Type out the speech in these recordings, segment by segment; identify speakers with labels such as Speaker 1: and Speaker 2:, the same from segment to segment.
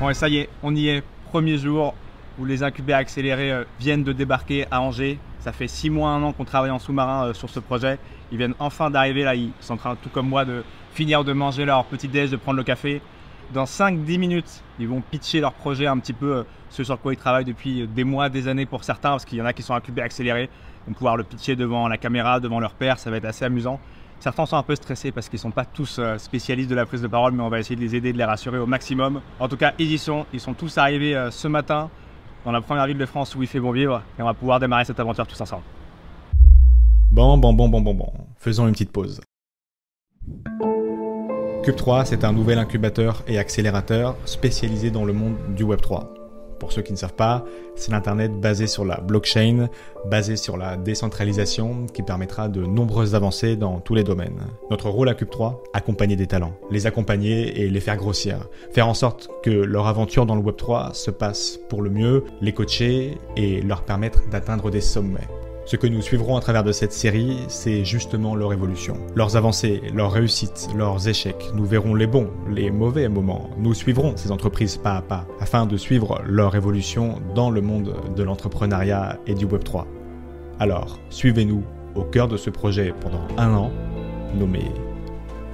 Speaker 1: Bon, et ça y est, on y est. Premier jour où les incubés accélérés euh, viennent de débarquer à Angers. Ça fait six mois, un an qu'on travaille en sous-marin euh, sur ce projet. Ils viennent enfin d'arriver là. Ils sont en train, tout comme moi, de finir de manger leur petit déj, de prendre le café. Dans 5-10 minutes, ils vont pitcher leur projet un petit peu, euh, ce sur quoi ils travaillent depuis des mois, des années pour certains, parce qu'il y en a qui sont incubés accélérés. Ils vont pouvoir le pitcher devant la caméra, devant leur père. Ça va être assez amusant. Certains sont un peu stressés parce qu'ils ne sont pas tous euh, spécialistes de la prise de parole, mais on va essayer de les aider, de les rassurer au maximum. En tout cas, ils y sont. Ils sont tous arrivés euh, ce matin dans la première ville de France où il fait bon vivre et on va pouvoir démarrer cette aventure tous ensemble.
Speaker 2: Bon, bon, bon, bon, bon, bon. Faisons une petite pause. Cube 3, c'est un nouvel incubateur et accélérateur spécialisé dans le monde du Web 3. Pour ceux qui ne savent pas, c'est l'Internet basé sur la blockchain, basé sur la décentralisation, qui permettra de nombreuses avancées dans tous les domaines. Notre rôle à Cube 3, accompagner des talents, les accompagner et les faire grossir, faire en sorte que leur aventure dans le Web 3 se passe pour le mieux, les coacher et leur permettre d'atteindre des sommets. Ce que nous suivrons à travers de cette série, c'est justement leur évolution, leurs avancées, leurs réussites, leurs échecs. Nous verrons les bons, les mauvais moments. Nous suivrons ces entreprises pas à pas afin de suivre leur évolution dans le monde de l'entrepreneuriat et du Web 3. Alors, suivez-nous au cœur de ce projet pendant un an, nommé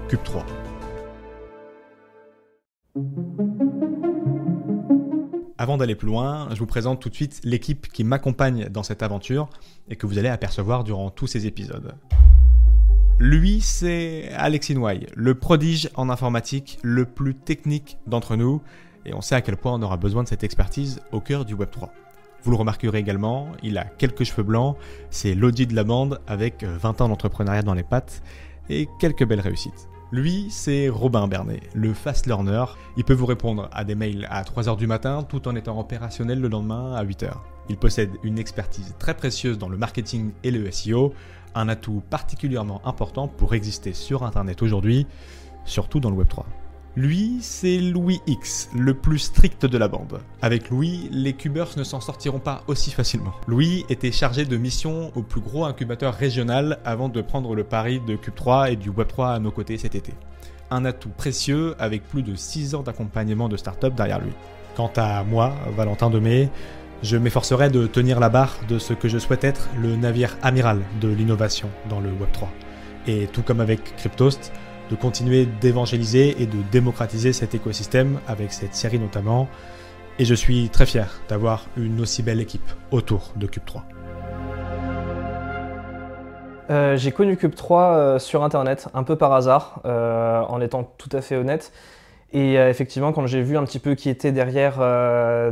Speaker 2: Cube 3. Avant d'aller plus loin, je vous présente tout de suite l'équipe qui m'accompagne dans cette aventure et que vous allez apercevoir durant tous ces épisodes. Lui, c'est Alexis Noy, le prodige en informatique, le plus technique d'entre nous, et on sait à quel point on aura besoin de cette expertise au cœur du Web3. Vous le remarquerez également, il a quelques cheveux blancs, c'est l'audit de la bande avec 20 ans d'entrepreneuriat dans les pattes et quelques belles réussites. Lui, c'est Robin Bernet, le fast learner. Il peut vous répondre à des mails à 3h du matin tout en étant opérationnel le lendemain à 8h. Il possède une expertise très précieuse dans le marketing et le SEO, un atout particulièrement important pour exister sur Internet aujourd'hui, surtout dans le Web3. Lui, c'est Louis X, le plus strict de la bande. Avec Louis, les cubers ne s'en sortiront pas aussi facilement. Louis était chargé de mission au plus gros incubateur régional avant de prendre le pari de Cube3 et du Web3 à nos côtés cet été. Un atout précieux avec plus de 6 ans d'accompagnement de start-up derrière lui. Quant à moi, Valentin Demey, je m'efforcerai de tenir la barre de ce que je souhaite être le navire amiral de l'innovation dans le Web3. Et tout comme avec Cryptost, de continuer d'évangéliser et de démocratiser cet écosystème avec cette série notamment. Et je suis très fier d'avoir une aussi belle équipe autour de Cube 3.
Speaker 3: Euh, j'ai connu Cube 3 euh, sur internet, un peu par hasard, euh, en étant tout à fait honnête. Et effectivement, quand j'ai vu un petit peu qui était derrière,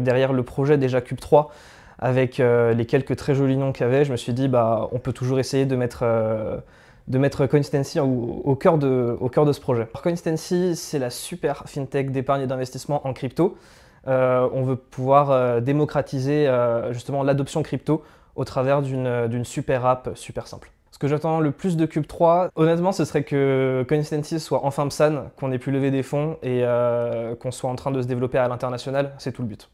Speaker 3: derrière le projet déjà Cube 3, avec les quelques très jolis noms qu'il y avait, je me suis dit, bah, on peut toujours essayer de mettre de mettre Coinstancy au, cœur de, ce projet. Coinstancy, c'est la super fintech d'épargne et d'investissement en crypto. Euh, on veut pouvoir euh, démocratiser euh, justement l'adoption crypto au travers d'une super app super simple. Ce que j'attends le plus de Cube 3, honnêtement, ce serait que Coinstancy soit enfin PSAN, qu'on ait pu lever des fonds et qu'on soit en train de se développer à l'international. C'est tout le but.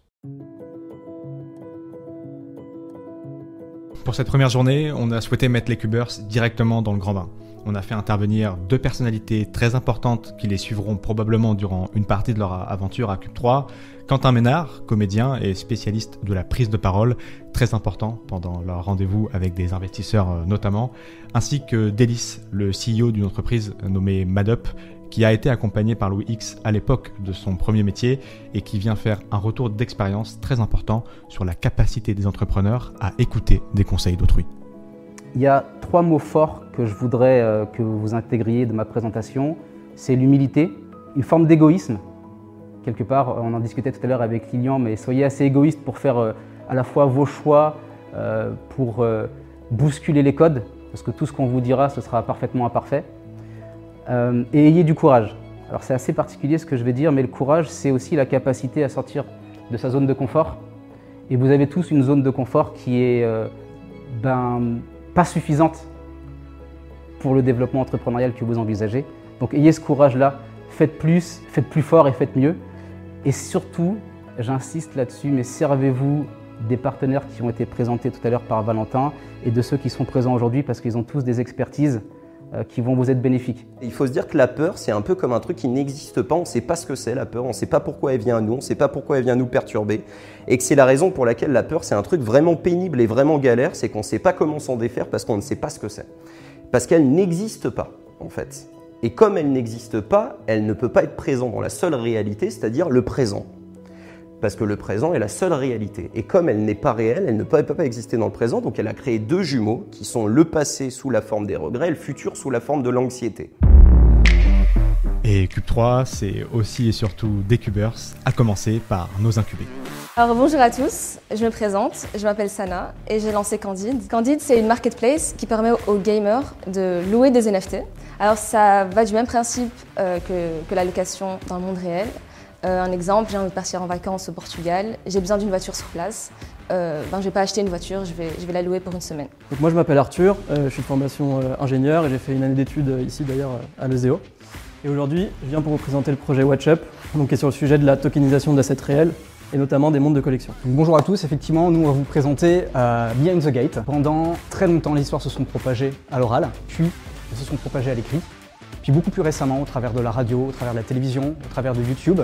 Speaker 2: Pour cette première journée, on a souhaité mettre les Cubers directement dans le grand bain. On a fait intervenir deux personnalités très importantes qui les suivront probablement durant une partie de leur aventure à Cube 3. Quentin Ménard, comédien et spécialiste de la prise de parole, très important pendant leur rendez-vous avec des investisseurs euh, notamment, ainsi que Délice, le CEO d'une entreprise nommée Madup, qui a été accompagné par Louis X à l'époque de son premier métier et qui vient faire un retour d'expérience très important sur la capacité des entrepreneurs à écouter des conseils d'autrui.
Speaker 4: Il y a trois mots forts que je voudrais euh, que vous intégriez de ma présentation. C'est l'humilité, une forme d'égoïsme. Quelque part, on en discutait tout à l'heure avec Lilian, mais soyez assez égoïste pour faire euh, à la fois vos choix, euh, pour bousculer les codes, parce que tout ce qu'on vous dira, ce sera parfaitement imparfait. Euh, et ayez du courage. Alors c'est assez particulier ce que je vais dire, mais le courage, c'est aussi la capacité à sortir de sa zone de confort. Et vous avez tous une zone de confort qui est euh, ben, pas suffisante pour le développement entrepreneurial que vous envisagez. Donc ayez ce courage-là, faites plus, faites plus fort et faites mieux. Et surtout, j'insiste là-dessus, mais servez-vous des partenaires qui ont été présentés tout à l'heure par Valentin et de ceux qui sont présents aujourd'hui parce qu'ils ont tous des expertises qui vont vous être bénéfiques.
Speaker 5: Il faut se dire que la peur, c'est un peu comme un truc qui n'existe pas. On ne sait pas ce que c'est la peur, on ne sait pas pourquoi elle vient à nous, on ne sait pas pourquoi elle vient nous perturber. Et que c'est la raison pour laquelle la peur, c'est un truc vraiment pénible et vraiment galère, c'est qu'on ne sait pas comment s'en défaire parce qu'on ne sait pas ce que c'est. Parce qu'elle n'existe pas, en fait. Et comme elle n'existe pas, elle ne peut pas être présente dans la seule réalité, c'est-à-dire le présent parce que le présent est la seule réalité. Et comme elle n'est pas réelle, elle ne peut pas exister dans le présent, donc elle a créé deux jumeaux qui sont le passé sous la forme des regrets et le futur sous la forme de l'anxiété.
Speaker 2: Et Cube 3, c'est aussi et surtout des cubers, à commencer par nos incubés.
Speaker 6: Alors bonjour à tous, je me présente, je m'appelle Sana et j'ai lancé Candide. Candide c'est une marketplace qui permet aux gamers de louer des NFT. Alors ça va du même principe euh, que, que la location dans le monde réel, euh, un exemple, j'ai envie de partir en vacances au Portugal, j'ai besoin d'une voiture sur place. Euh, ben, je ne vais pas acheter une voiture, je vais, je vais la louer pour une semaine.
Speaker 7: Donc moi je m'appelle Arthur, euh, je suis de formation ingénieur et j'ai fait une année d'études ici d'ailleurs à l'ESEO. Et aujourd'hui, je viens pour vous présenter le projet WatchUp, donc qui est sur le sujet de la tokenisation d'assets réels et notamment des mondes de collection.
Speaker 4: bonjour à tous, effectivement, nous on va vous présenter Behind the Gate. Pendant très longtemps, les histoires se sont propagées à l'oral, puis elles se sont propagées à l'écrit. Puis beaucoup plus récemment, au travers de la radio, au travers de la télévision, au travers de YouTube,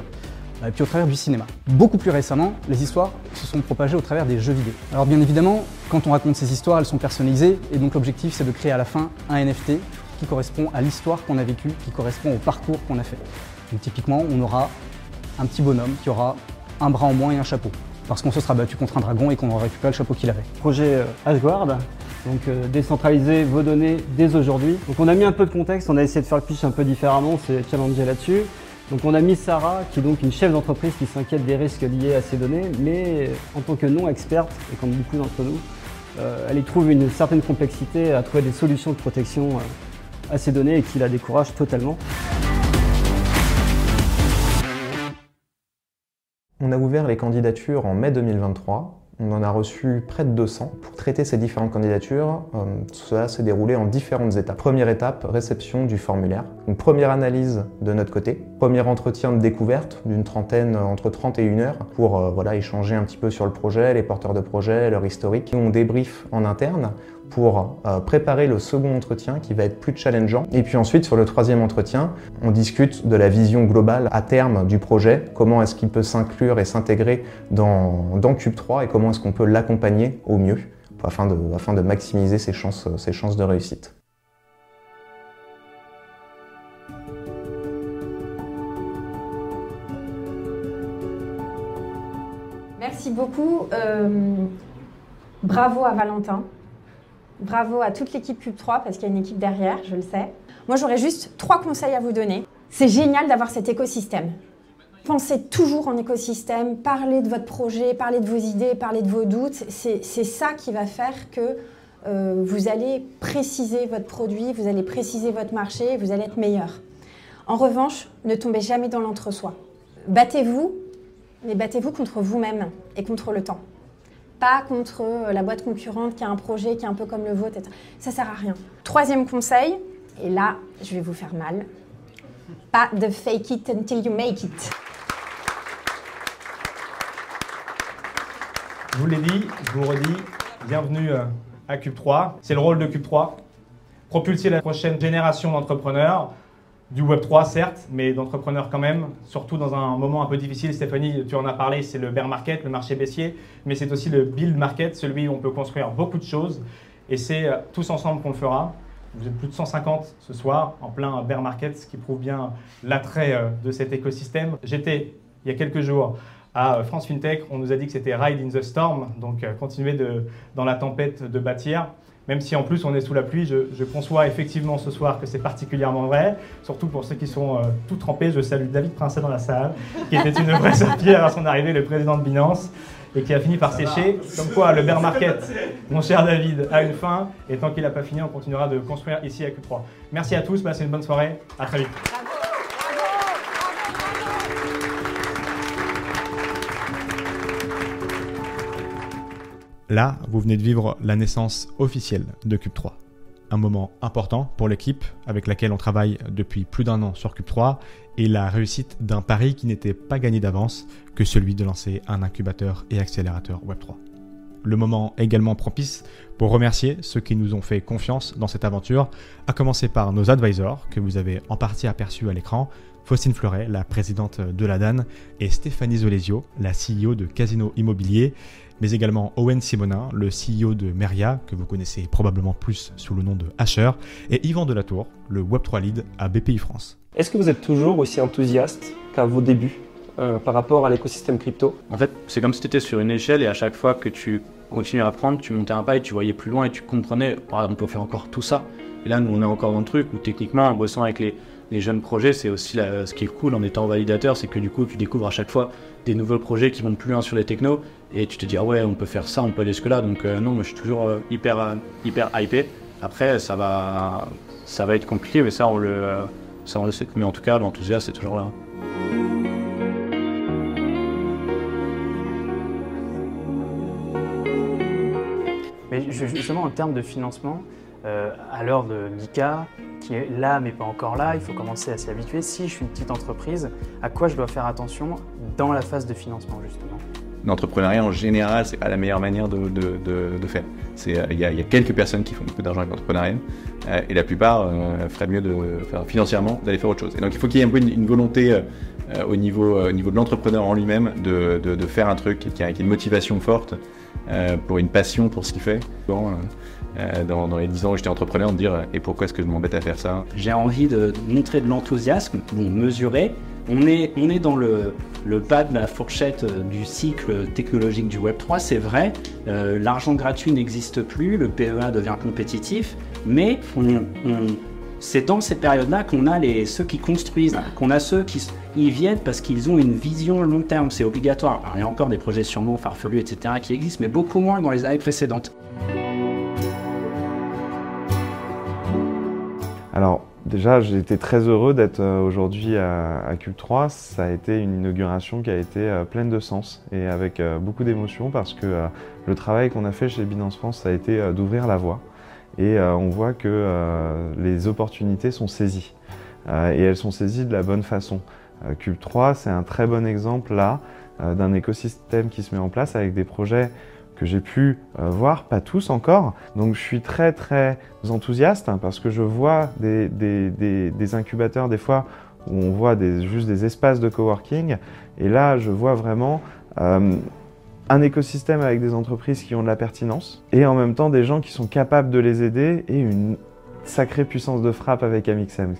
Speaker 4: et puis au travers du cinéma. Beaucoup plus récemment, les histoires se sont propagées au travers des jeux vidéo. Alors bien évidemment, quand on raconte ces histoires, elles sont personnalisées, et donc l'objectif c'est de créer à la fin un NFT qui correspond à l'histoire qu'on a vécue, qui correspond au parcours qu'on a fait. Donc typiquement, on aura un petit bonhomme qui aura un bras en moins et un chapeau, parce qu'on se sera battu contre un dragon et qu'on aura récupéré le chapeau qu'il avait.
Speaker 7: Projet euh, Asgard, donc euh, décentraliser vos données dès aujourd'hui. Donc on a mis un peu de contexte, on a essayé de faire le pitch un peu différemment, on s'est challengé là-dessus. Donc on a mis Sarah, qui est donc une chef d'entreprise qui s'inquiète des risques liés à ces données, mais en tant que non-experte, et comme beaucoup d'entre nous, euh, elle y trouve une certaine complexité à trouver des solutions de protection euh, à ces données et qui la décourage totalement.
Speaker 8: On a ouvert les candidatures en mai 2023 on en a reçu près de 200. Pour traiter ces différentes candidatures, euh, cela s'est déroulé en différentes étapes. Première étape, réception du formulaire. Une première analyse de notre côté. Premier entretien de découverte d'une trentaine, entre 30 et 1 heure pour euh, voilà, échanger un petit peu sur le projet, les porteurs de projet, leur historique. On débrief en interne pour euh, préparer le second entretien qui va être plus challengeant. Et puis ensuite, sur le troisième entretien, on discute de la vision globale à terme du projet, comment est-ce qu'il peut s'inclure et s'intégrer dans, Cube 3 et comment est-ce qu'on peut l'accompagner au mieux afin de, afin de maximiser ses chances, ses chances de réussite.
Speaker 9: Merci beaucoup. Euh, bravo à Valentin. Bravo à toute l'équipe Cube 3 parce qu'il y a une équipe derrière, je le sais. Moi, j'aurais juste trois conseils à vous donner. C'est génial d'avoir cet écosystème. Pensez toujours en écosystème, parlez de votre projet, parlez de vos idées, parlez de vos doutes. C'est ça qui va faire que euh, vous allez préciser votre produit, vous allez préciser votre marché, vous allez être meilleur. En revanche, ne tombez jamais dans l'entre-soi. Battez-vous, mais battez-vous contre vous-même et contre le temps pas contre euh, la boîte concurrente qui a un projet qui est un peu comme le vôtre. Ça sert à rien. Troisième conseil, et là, je vais vous faire mal. Pas de fake it until you make it.
Speaker 1: Je vous l'ai dit, je vous redis, bienvenue euh, à Cube 3. C'est le rôle de Cube 3. Propulser la prochaine génération d'entrepreneurs du Web3, certes, mais d'entrepreneurs quand même, surtout dans un moment un peu difficile. Stéphanie, tu en as parlé, c'est le bear market, le marché baissier, mais c'est aussi le build market, celui où on peut construire beaucoup de choses. Et c'est euh, tous ensemble qu'on le fera. Vous êtes plus de 150 ce soir, en plein bear market, ce qui prouve bien l'attrait euh, de cet écosystème. J'étais, il y a quelques jours, à France FinTech. On nous a dit que c'était Ride in the Storm, donc euh, continuer dans la tempête de bâtir même si en plus on est sous la pluie, je, conçois effectivement ce soir que c'est particulièrement vrai, surtout pour ceux qui sont euh, tout trempés. Je salue David Princet dans la salle, qui était une vraie pierre à son arrivée, le président de Binance, et qui a fini par sécher. Comme quoi, le bear market, mon cher David, a une fin, et tant qu'il n'a pas fini, on continuera de construire ici à Q3. Merci à tous, passez une bonne soirée, à très vite.
Speaker 2: Là, vous venez de vivre la naissance officielle de Cube 3. Un moment important pour l'équipe avec laquelle on travaille depuis plus d'un an sur Cube 3 et la réussite d'un pari qui n'était pas gagné d'avance que celui de lancer un incubateur et accélérateur Web3. le moment également propice pour remercier ceux qui nous ont fait confiance dans cette aventure, à commencer par nos advisors, que vous avez en partie aperçus à l'écran, Faustine Fleuret, la présidente de la DAN, et Stéphanie Zolesio, la CEO de Casino Immobilier, mais également Owen Simonin, le CEO de Meria, que vous connaissez probablement plus sous le nom de Asher, et Yvan Delatour, le Web3 Lead à BPI France.
Speaker 10: Est-ce que vous êtes toujours aussi enthousiaste qu'à vos débuts euh, par rapport à l'écosystème crypto?
Speaker 1: En fait, c'est comme si tu étais sur une échelle et à chaque fois que tu continuais à apprendre, tu montais un pas et tu voyais plus loin et tu comprenais, par exemple, on peut faire encore tout ça. Et là, nous, on est encore dans le truc où techniquement, en bossant avec les, les jeunes projets, c'est aussi ce qui est cool en étant validateur, c'est que du coup, tu découvres à chaque fois des nouveaux projets qui vont plus loin sur les technos et tu te dis, ah ouais, on peut faire ça, on peut aller jusque-là. Donc, euh, non, moi, je suis toujours euh, hyper, euh, hyper hypé. Après, ça va, ça va être compliqué, mais ça, on le, ça, on le sait. Mais en tout cas, l'enthousiasme, c'est toujours là.
Speaker 11: Mais justement, en termes de financement, à l'heure de l'ICA, qui est là mais pas encore là, il faut commencer à s'y habituer. Si je suis une petite entreprise, à quoi je dois faire attention dans la phase de financement justement?
Speaker 12: L'entrepreneuriat en général, c'est pas la meilleure manière de, faire. Euh, il y, a quelques personnes qui font beaucoup d'argent avec l'entrepreneuriat euh, et la plupart euh, feraient mieux de faire financièrement d'aller faire autre chose. Et donc il faut qu'il y ait un peu une, volonté au, niveau, niveau de l'entrepreneur en lui-même de, faire un truc qui a, qui a une motivation forte pour une passion pour ce qu'il fait. Euh, dans, les 10 ans où j'étais entrepreneur, de dire et pourquoi est-ce que je m'embête à faire ça?
Speaker 13: J'ai envie de montrer de l'enthousiasme, bon, mesurer. On est, on est dans le, le bas de la fourchette euh, du cycle technologique du Web3, c'est vrai. Euh, l'argent gratuit n'existe plus, le PEA devient compétitif, mais c'est dans cette période-là qu'on a les, ceux qui construisent, qu'on a ceux qui y viennent parce qu'ils ont une vision long terme, c'est obligatoire. il y a encore des projets sûrement farfelus, etc., qui existent, mais beaucoup moins que dans les années précédentes.
Speaker 14: Alors déjà, j'ai été très heureux d'être euh, aujourd'hui à, Cube 3. Ça a été une inauguration qui a été euh, pleine de sens et avec euh, beaucoup d'émotion parce que le travail qu'on a fait chez Binance France, ça a été d'ouvrir la voie. Et on voit que les opportunités sont saisies. et elles sont saisies de la bonne façon. Cube 3, c'est un très bon exemple là d'un écosystème qui se met en place avec des projets que j'ai pu euh, voir, pas tous encore. Donc je suis très très enthousiaste hein, parce que je vois des, incubateurs des fois où on voit juste des espaces de coworking et là je vois vraiment euh, un écosystème avec des entreprises qui ont de la pertinence et en même temps des gens qui sont capables de les aider et une sacrée puissance de frappe avec Amixem.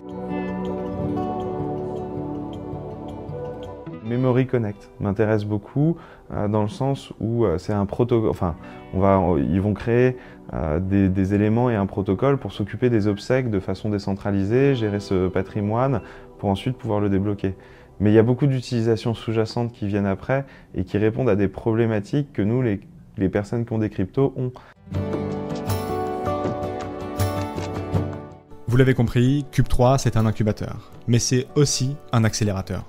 Speaker 14: Memory Connect m'intéresse beaucoup euh, dans le sens où euh, c'est un protocole, enfin, ils vont créer euh, des, éléments et un protocole pour s'occuper des obsèques de façon décentralisée, gérer ce patrimoine pour ensuite pouvoir le débloquer. Mais il y a beaucoup d'utilisations sous-jacentes qui viennent après et qui répondent à des problématiques que nous, les, les personnes qui ont des cryptos, ont.
Speaker 2: Vous l'avez compris, Cube 3, c'est un incubateur, mais c'est aussi un accélérateur.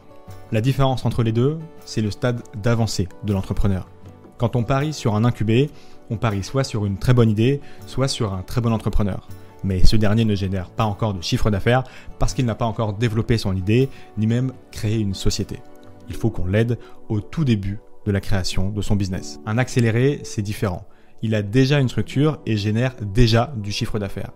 Speaker 2: La différence entre les deux, c'est le stade d'avancée de l'entrepreneur. Quand on parie sur un incubé, on parie soit sur une très bonne idée, soit sur un très bon entrepreneur. Mais ce dernier ne génère pas encore de chiffre d'affaires parce qu'il n'a pas encore développé son idée, ni même créé une société. Il faut qu'on l'aide au tout début de la création de son business. Un accéléré, c'est différent. Il a déjà une structure et génère déjà du chiffre d'affaires.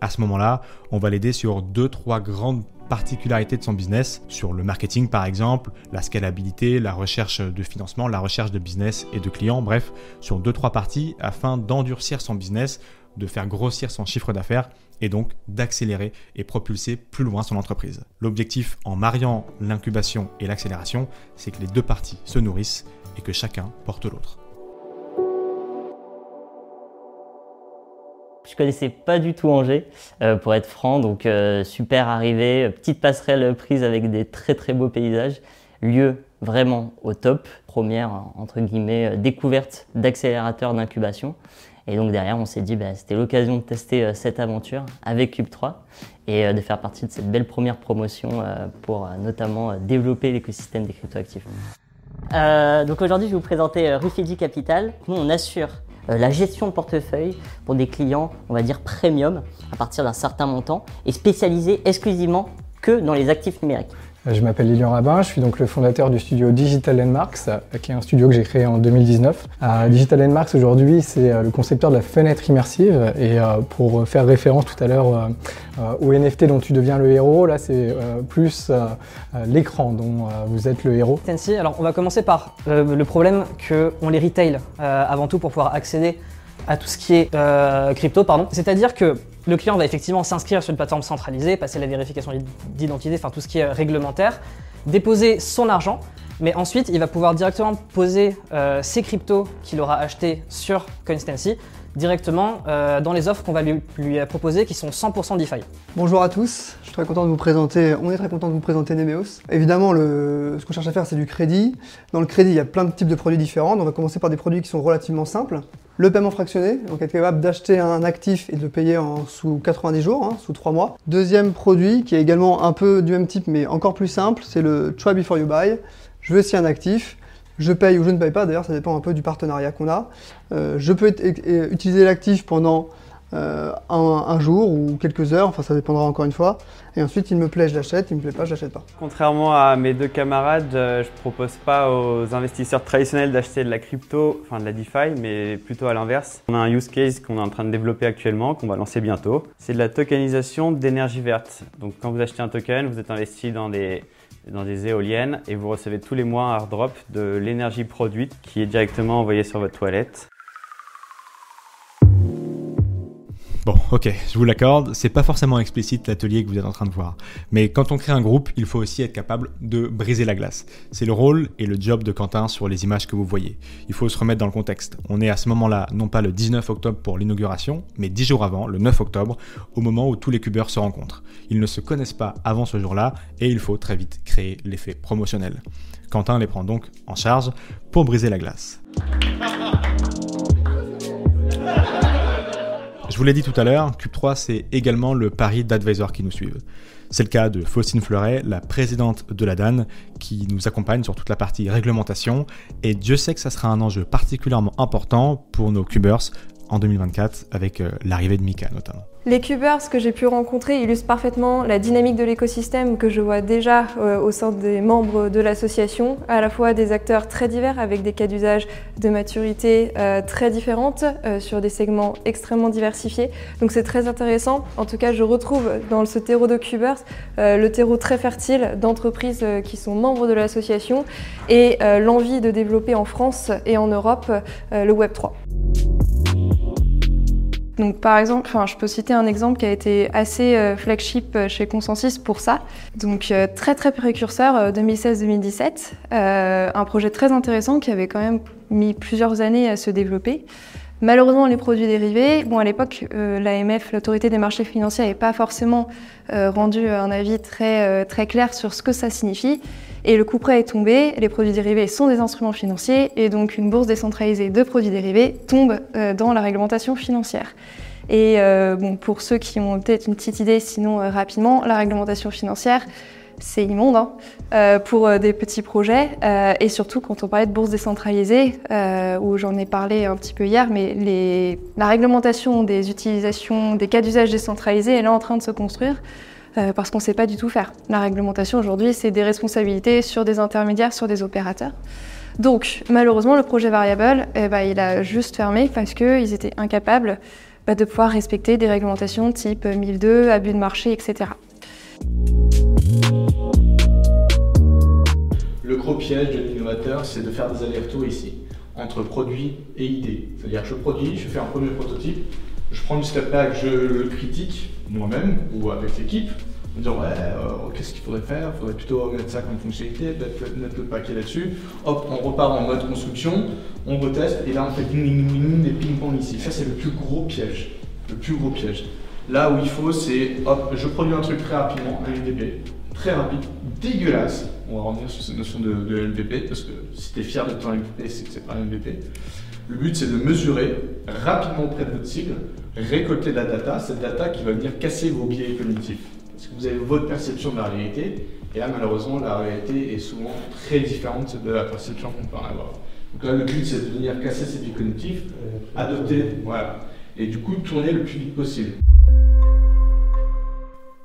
Speaker 2: À ce moment-là, on va l'aider sur deux, trois grandes particularités de son business, sur le marketing par exemple, la scalabilité, la recherche de financement, la recherche de business et de clients, bref, sur deux trois parties afin d'endurcir son business, de faire grossir son chiffre d'affaires et donc d'accélérer et propulser plus loin son entreprise. L'objectif en mariant l'incubation et l'accélération, c'est que les deux parties se nourrissent et que chacun porte l'autre.
Speaker 15: Je connaissais pas du tout Angers, euh, pour être franc, donc euh, super arrivée, petite passerelle prise avec des très très beaux paysages, lieu vraiment au top, première entre guillemets découverte d'accélérateur d'incubation. Et donc derrière, on s'est dit bah, c'était l'occasion de tester euh, cette aventure avec Cube 3 et de faire partie de cette belle première promotion pour notamment développer l'écosystème des cryptoactifs. donc aujourd'hui, je vais vous présenter Refugee Capital. Nous, on assure euh, la gestion de portefeuille pour des clients, on va dire premium, à partir d'un certain montant, et spécialisé exclusivement que dans les actifs numériques.
Speaker 16: Euh, Je m'appelle Lilian Rabin, je suis donc le fondateur du studio Digital Landmarks, euh, qui est un studio que j'ai créé en 2019. Euh, Digital Landmarks aujourd'hui, c'est le concepteur de la fenêtre immersive et pour faire référence tout à l'heure au NFT dont tu deviens le héros, là c'est plus l'écran dont vous êtes le héros.
Speaker 3: Tensi, alors on va commencer par le problème qu'on les retail avant tout pour pouvoir accéder à tout ce qui est euh, crypto, pardon. C'est-à-dire que le client va effectivement s'inscrire sur une plateforme centralisée, passer la vérification d'identité, enfin tout ce qui est réglementaire, déposer son argent, mais ensuite il va pouvoir directement poser euh, ses cryptos qu'il aura achetés sur CoinStancy directement euh, dans les offres qu'on va lui, proposer qui sont 100% DeFi.
Speaker 17: Bonjour à tous, je suis très content de vous présenter, on est très content de vous présenter Nemeos. Évidemment, ce qu'on cherche à faire, c'est du crédit. Dans le crédit, il y a plein de types de produits différents. On va commencer par des produits qui sont relativement simples. Le paiement fractionné, donc être capable d'acheter un actif et de le payer en, sous 90 jours, hein, sous 3 mois. Deuxième produit, qui est également un peu du même type, mais encore plus simple, c'est le Try Before You Buy. Je veux essayer un actif, je paye ou je ne paye pas, d'ailleurs ça dépend un peu du partenariat qu'on a. Euh, je peux utiliser l'actif pendant euh, un, jour ou quelques heures, enfin ça dépendra encore une fois. Et ensuite il me plaît, je l'achète, il me plaît pas, je l'achète pas.
Speaker 18: Contrairement à mes deux camarades, euh, je propose pas aux investisseurs traditionnels d'acheter de la crypto, enfin de la DeFi, mais plutôt à l'inverse. On a un use case qu'on est en train de développer actuellement, qu'on va lancer bientôt. C'est de la tokenisation d'énergie verte. Donc quand vous achetez un token, vous êtes investi dans des dans des éoliennes et vous recevez tous les mois un airdrop de l'énergie produite qui est directement envoyée sur votre toilette.
Speaker 2: Bon, ok, je vous l'accorde, c'est pas forcément explicite l'atelier que vous êtes en train de voir. Mais quand on crée un groupe, il faut aussi être capable de briser la glace. C'est le rôle et le job de Quentin sur les images que vous voyez. Il faut se remettre dans le contexte. On est à ce moment-là, non pas le 19 octobre pour l'inauguration, mais 10 jours avant, le 9 octobre, au moment où tous les cubeurs se rencontrent. Ils ne se connaissent pas avant ce jour-là et il faut très vite créer l'effet promotionnel. Quentin les prend donc en charge pour briser la glace. Je vous l'ai dit tout à l'heure, Cube3 c'est également le pari d'advisors qui nous suivent. C'est le cas de Faustine Fleuret, la présidente de la DAN, qui nous accompagne sur toute la partie réglementation, et Dieu sait que ça sera un enjeu particulièrement important pour nos Cubers en 2024 avec euh, l'arrivée de Mika notamment.
Speaker 19: Les cubers que j'ai pu rencontrer illustrent parfaitement la dynamique de l'écosystème que je vois déjà euh, au sein des membres de l'association, à la fois des acteurs très divers avec des cas d'usage de maturité euh, très différentes sur des segments extrêmement diversifiés. Donc c'est très intéressant. En tout cas, je retrouve dans ce terreau de cubers euh, le terreau très fertile d'entreprises qui sont membres de l'association et l'envie de développer en France et en Europe le Web 3. Donc par exemple, je peux citer un exemple qui a été assez euh, flagship euh, chez Consensus pour ça. Donc euh, très très précurseur euh, 2016-2017, euh, un projet très intéressant qui avait quand même mis plusieurs années à se développer. Malheureusement, les produits dérivés, bon à l'époque, l'AMF, l'autorité des marchés financiers, n'avait pas forcément rendu un avis très très clair sur ce que ça signifie. Et le coup près est tombé, les produits dérivés sont des instruments financiers et donc une bourse décentralisée de produits dérivés tombe euh, dans la réglementation financière. Et euh, bon, pour ceux qui ont peut-être une petite idée, sinon euh, rapidement, la réglementation financière, c'est immonde hein, pour des petits projets. et surtout quand on parlait de bourse décentralisée, où j'en ai parlé un petit peu hier, mais la réglementation des utilisations, des cas d'usage décentralisés, elle est en train de se construire euh, parce qu'on ne sait pas du tout faire. La réglementation aujourd'hui, c'est des responsabilités sur des intermédiaires, sur des opérateurs. Donc, malheureusement, le projet Variable, eh ben, il a juste fermé parce qu'ils étaient incapables bah, de pouvoir respecter des réglementations type 1002, abus de marché, etc.
Speaker 20: Le gros piège de l'innovateur, c'est de faire des allers-retours ici, entre produit et idée. C'est-à-dire, je produis, je fais un premier prototype, je prends du step back, je le critique moi-même ou avec l'équipe, me dire ouais, euh, qu'est-ce qu'il faudrait faire? Il faudrait plutôt mettre ça comme fonctionnalité, peut-être mettre le paquet là-dessus. Hop, on repart en mode construction, on reteste, et là on fait ding ding ding des ping-pong ici. Ça, c'est le plus gros piège. Le plus gros piège. Là où il faut, c'est hop, je produis un truc très rapidement, un MVP, très rapide, dégueulasse. On va revenir sur cette notion de, de MVP, parce que si tu es fier de ton MVP, c'est que c'est pas un MVP. Le but, c'est de mesurer rapidement auprès de votre cible, récolter de la data, cette data qui va venir casser vos biais cognitifs. Parce que vous avez votre perception de la réalité, et là, malheureusement, la réalité est souvent très différente de la perception qu'on peut en avoir. Donc là, le but, c'est de venir casser ces biais cognitifs, adopter, voilà, et du coup, tourner le plus vite possible.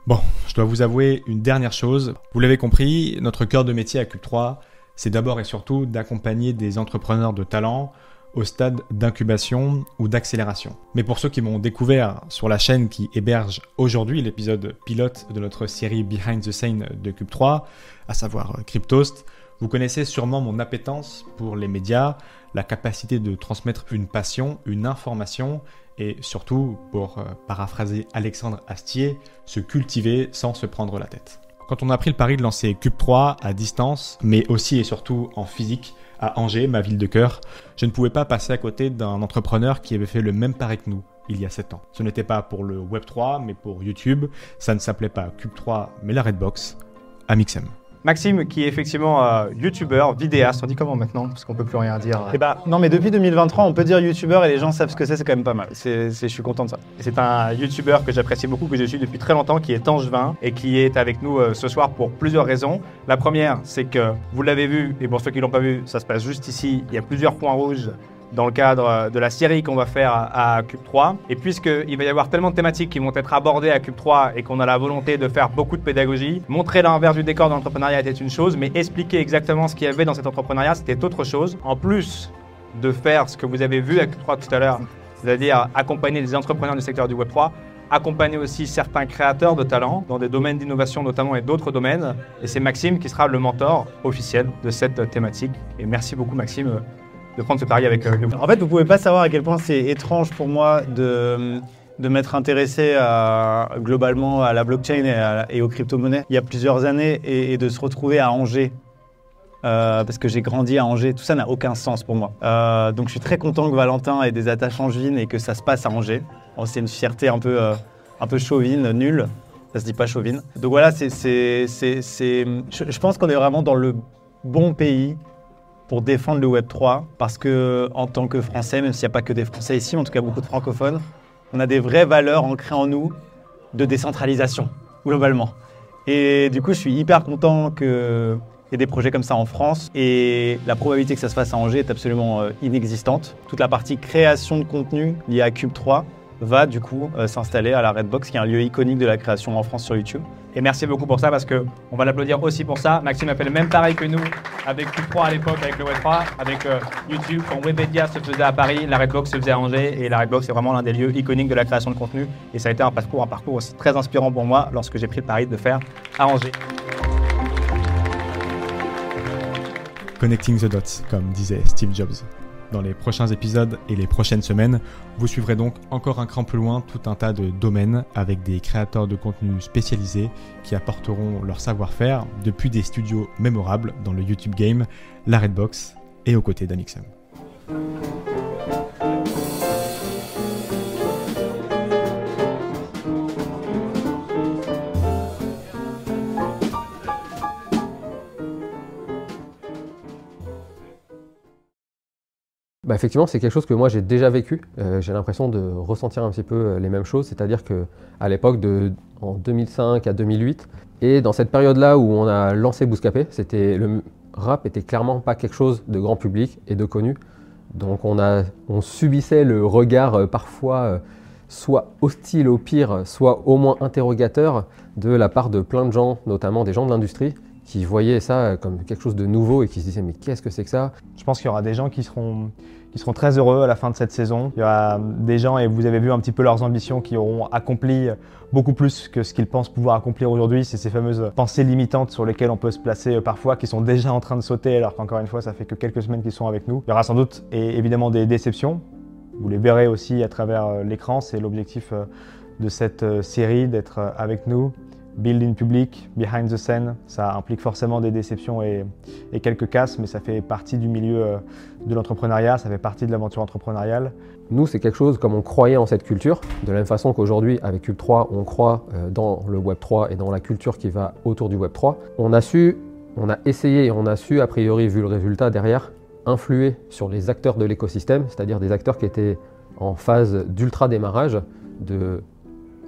Speaker 2: Bon, je dois vous avouer une dernière chose. Vous l'avez compris, notre cœur de métier à Cube 3, c'est d'abord et surtout d'accompagner des entrepreneurs de talent au stade d'incubation ou d'accélération. Mais pour ceux qui m'ont découvert sur la chaîne qui héberge aujourd'hui l'épisode pilote de notre série Behind the Scene de Cube 3, à savoir Cryptost, vous connaissez sûrement mon appétence pour les médias, la capacité de transmettre une passion, une information et surtout, pour euh, paraphraser Alexandre Astier, se cultiver sans se prendre la tête. Quand on a pris le pari de lancer Cube 3 à distance, mais aussi et surtout en physique, à Angers, ma ville de cœur, je ne pouvais pas passer à côté d'un entrepreneur qui avait fait le même pari que nous il y a 7 ans. Ce n'était pas pour le Web3, mais pour YouTube. Ça ne s'appelait pas Cube 3, mais la Redbox, Amixem.
Speaker 1: Maxime, qui est effectivement euh, youtubeur, vidéaste, on dit comment maintenant Parce qu'on peut plus rien dire.
Speaker 21: Eh bah, non, mais depuis 2023, on peut dire youtubeur et les gens savent ce que c'est, c'est quand même pas mal. Je suis content de ça.
Speaker 1: C'est un youtubeur que j'apprécie beaucoup, que je suis depuis très longtemps, qui est Angevin et qui est avec nous euh, ce soir pour plusieurs raisons. La première, c'est que vous l'avez vu, et pour ceux qui l'ont pas vu, ça se passe juste ici. Il y a plusieurs points rouges dans le cadre euh, de la série qu'on va faire à, Cube 3. Et puisqu'il va y avoir tellement de thématiques qui vont être abordées à Cube 3 et qu'on a la volonté de faire beaucoup de pédagogie, montrer l'envers du décor de l'entrepreneuriat était une chose, mais expliquer exactement ce qu'il y avait dans cet entrepreneuriat, c'était autre chose. En plus de faire ce que vous avez vu à Cube 3 tout à l'heure, c'est-à-dire accompagner les entrepreneurs du secteur du Web 3, accompagner aussi certains créateurs de talent dans des domaines d'innovation notamment et d'autres domaines. Et c'est Maxime qui sera le mentor officiel de cette thématique. Et merci beaucoup Maxime de prendre ce pari avec euh, nous.
Speaker 21: En fait, vous pouvez pas savoir à quel point c'est étrange pour moi de, de m'être intéressé globalement à la blockchain et, aux crypto-monnaies il y a plusieurs années et, de se retrouver à Angers. euh, parce que j'ai grandi à Angers, tout ça n'a aucun sens pour moi. Euh, donc je suis très content que Valentin ait des attaches angevines et que ça se passe à Angers. Bon, c'est une fierté un peu, euh, un peu chauvine, nulle. Ça se dit pas chauvine. Donc voilà, c'est, je pense qu'on est vraiment dans le bon pays pour défendre le Web 3 parce que en tant que Français, même s'il n'y a pas que des Français ici, en tout cas beaucoup de francophones, on a des vraies valeurs ancrées en nous de décentralisation globalement. Et du coup, je suis hyper content qu'il y ait des projets comme ça en France et la probabilité que ça se fasse à Angers est absolument euh, inexistante. Toute la partie création de contenu liée à Cube 3 va du coup euh, s'installer à la Redbox, qui est un lieu iconique de la création en France sur YouTube.
Speaker 1: Et merci beaucoup pour ça parce que on va l'applaudir aussi pour ça. Maxime a même pareil que nous avec Q3 à l'époque, avec le Web3, avec euh, YouTube. Quand Webedia se faisait à Paris, la Redbox se faisait à Angers et la Redbox c'est vraiment l'un des lieux iconiques de la création de contenu. Et ça a été un parcours, un parcours très inspirant pour moi lorsque j'ai pris le pari de faire à Angers.
Speaker 2: Connecting the dots, comme disait Steve Jobs. Dans les prochains épisodes et les prochaines semaines, vous suivrez donc encore un cran plus loin tout un tas de domaines avec des créateurs de contenu spécialisés qui apporteront leur savoir-faire depuis des studios mémorables dans le YouTube Game, la Redbox et aux côtés d'Amixem.
Speaker 22: Bah, effectivement, c'est quelque chose que moi j'ai déjà vécu. Euh, j'ai l'impression de ressentir un petit peu euh, les mêmes choses, c'est-à-dire que à l'époque en 2005 à 2008 et dans cette période-là où on a lancé Bouscapé, c'était le rap était clairement pas quelque chose de grand public et de connu. Donc on subissait le regard euh, parfois soit hostile au pire, soit au moins interrogateur de la part de plein de gens, notamment des gens de l'industrie qui voyaient ça comme quelque chose de nouveau et qui se disaient mais qu'est-ce que c'est que ça?
Speaker 1: Je pense qu'il y aura des gens qui seront, qui seront très heureux à la fin de cette saison. Il y aura des gens, et vous avez vu un petit peu leurs ambitions, qui auront accompli beaucoup plus que ce qu'ils pensent pouvoir accomplir aujourd'hui. C'est ces fameuses pensées limitantes sur lesquelles on peut se placer euh, parfois, qui sont déjà en train de sauter, alors qu'encore une fois, ça fait que quelques semaines qu'ils sont avec nous. Il y aura sans doute et évidemment des déceptions. Vous les verrez aussi à travers euh, l'écran. C'est l'objectif euh, de cette série, d'être avec nous. Build in public, behind the scene, ça implique forcément des déceptions et, et quelques casses, mais ça fait partie du milieu euh, de l'entrepreneuriat, ça fait partie de l'aventure entrepreneuriale.
Speaker 22: Nous, c'est quelque chose comme on croyait en cette culture, de la même façon qu'aujourd'hui, avec Cube 3, on croit euh, dans le Web 3 et dans la culture qui va autour du Web 3. On a su, on a essayé et on a su, a priori, vu le résultat derrière, influer sur les acteurs de l'écosystème, c'est-à-dire des acteurs qui étaient en phase d'ultra démarrage, de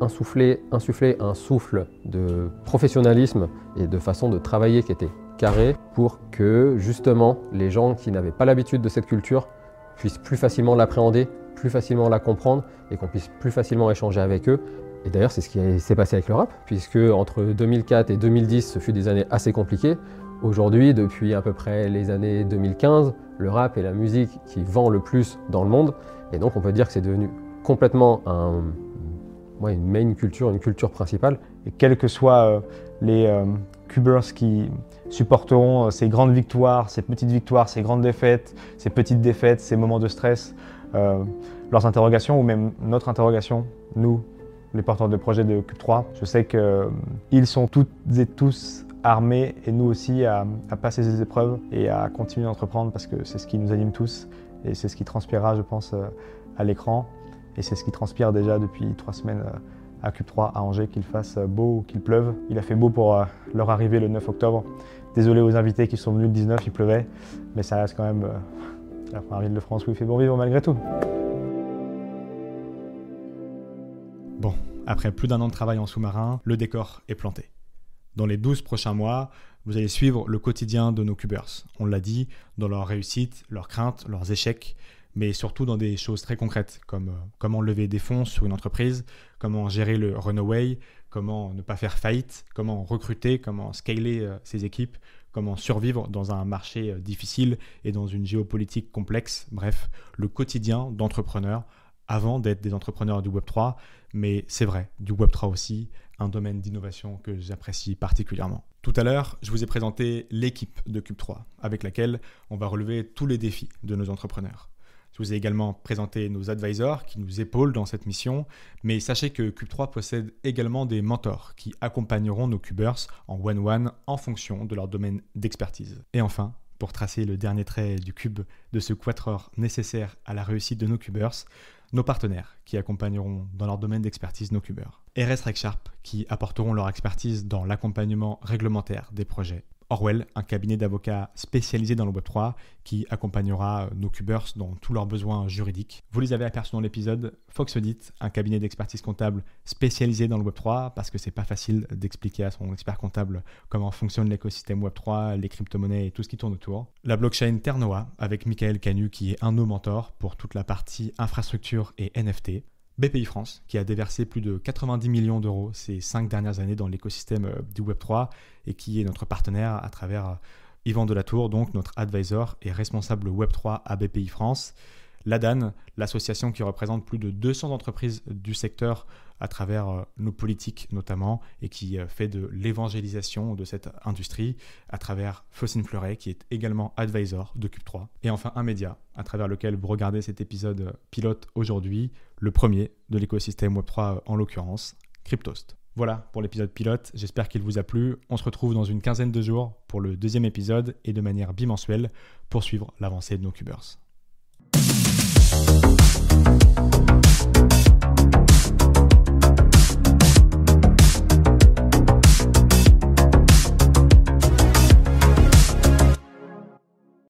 Speaker 22: insuffler, un souffle de professionnalisme et de façon de travailler qui était carré pour que justement les gens qui n'avaient pas l'habitude de cette culture puissent plus facilement l'appréhender, plus facilement la comprendre et qu'on puisse plus facilement échanger avec eux Et d'ailleurs, c'est ce qui s'est passé avec le rap, puisque entre 2004 et 2010, ce fut des années assez compliquées. Aujourd'hui, depuis à peu près les années 2015, le rap est la musique qui vend le plus dans le monde. Et donc, on peut dire que c'est devenu complètement un, ouais, une main culture, une culture principale.
Speaker 14: Et quels que soient euh, les euh, cubers qui supporteront euh, ces grandes victoires, ces petites victoires, ces grandes défaites, ces petites défaites, ces moments de stress, leurs interrogations ou même notre interrogation, nous, les porteurs de projet de Cube 3, je sais qu'ils sont toutes et tous armés et nous aussi à, à passer ces épreuves et à continuer d'entreprendre parce que c'est ce qui nous anime tous et c'est ce qui transpirera, je pense, à l'écran. Et c'est ce qui transpire déjà depuis trois semaines à Cube 3 à Angers, qu'il fasse beau ou qu'il pleuve. Il a fait beau pour leur arrivée le 9 octobre. Désolé aux invités qui sont venus le 19, il pleuvait, mais ça reste quand même la première ville de France où il fait bon vivre malgré tout.
Speaker 2: Bon, après plus d'un an de travail en sous-marin, le décor est planté. Dans les 12 prochains mois, vous allez suivre le quotidien de nos cubers. On l'a dit, dans leurs réussites, leurs craintes, leurs échecs, mais surtout dans des choses très concrètes, comme comment lever des fonds sur une entreprise, comment gérer le runaway, comment ne pas faire faillite, comment recruter, comment scaler ses équipes, comment survivre dans un marché difficile et dans une géopolitique complexe, bref, le quotidien d'entrepreneurs avant d'être des entrepreneurs du Web3, mais c'est vrai, du Web3 aussi, un domaine d'innovation que j'apprécie particulièrement. Tout à l'heure, je vous ai présenté l'équipe de Cube3 avec laquelle on va relever tous les défis de nos entrepreneurs. Je vous ai également présenté nos advisors qui nous épaulent dans cette mission, mais sachez que Cube3 possède également des mentors qui accompagneront nos cubers en one-one en fonction de leur domaine d'expertise. Et enfin, pour tracer le dernier trait du cube de ce quatuor nécessaire à la réussite de nos cubers, nos partenaires qui accompagneront dans leur domaine d'expertise nos cubers. RS RegSharp qui apporteront leur expertise dans l'accompagnement réglementaire des projets. Orwell, un cabinet d'avocats spécialisé dans le Web3 qui accompagnera nos cubers dans tous leurs besoins juridiques. Vous les avez aperçus dans l'épisode. Fox Audit, un cabinet d'expertise comptable spécialisé dans le Web3 parce que c'est pas facile d'expliquer à son expert comptable comment fonctionne l'écosystème Web3, les crypto-monnaies et tout ce qui tourne autour. La blockchain Ternoa avec Michael Canu qui est un de nos mentors pour toute la partie infrastructure et NFT. BPI France, qui a déversé plus de 90 millions d'euros ces cinq dernières années dans l'écosystème du Web3 et qui est notre partenaire à travers Yvan Delatour, donc notre advisor et responsable Web3 à BPI France. L'ADAN, l'association qui représente plus de 200 entreprises du secteur à travers nos politiques notamment et qui fait de l'évangélisation de cette industrie à travers Faucine Fleuret qui est également advisor de Cube3. Et enfin un média à travers lequel vous regardez cet épisode pilote aujourd'hui, le premier de l'écosystème Web3 en l'occurrence, Cryptost. Voilà pour l'épisode pilote, j'espère qu'il vous a plu. On se retrouve dans une quinzaine de jours pour le deuxième épisode et de manière bimensuelle pour suivre l'avancée de nos cubers. フフフフ。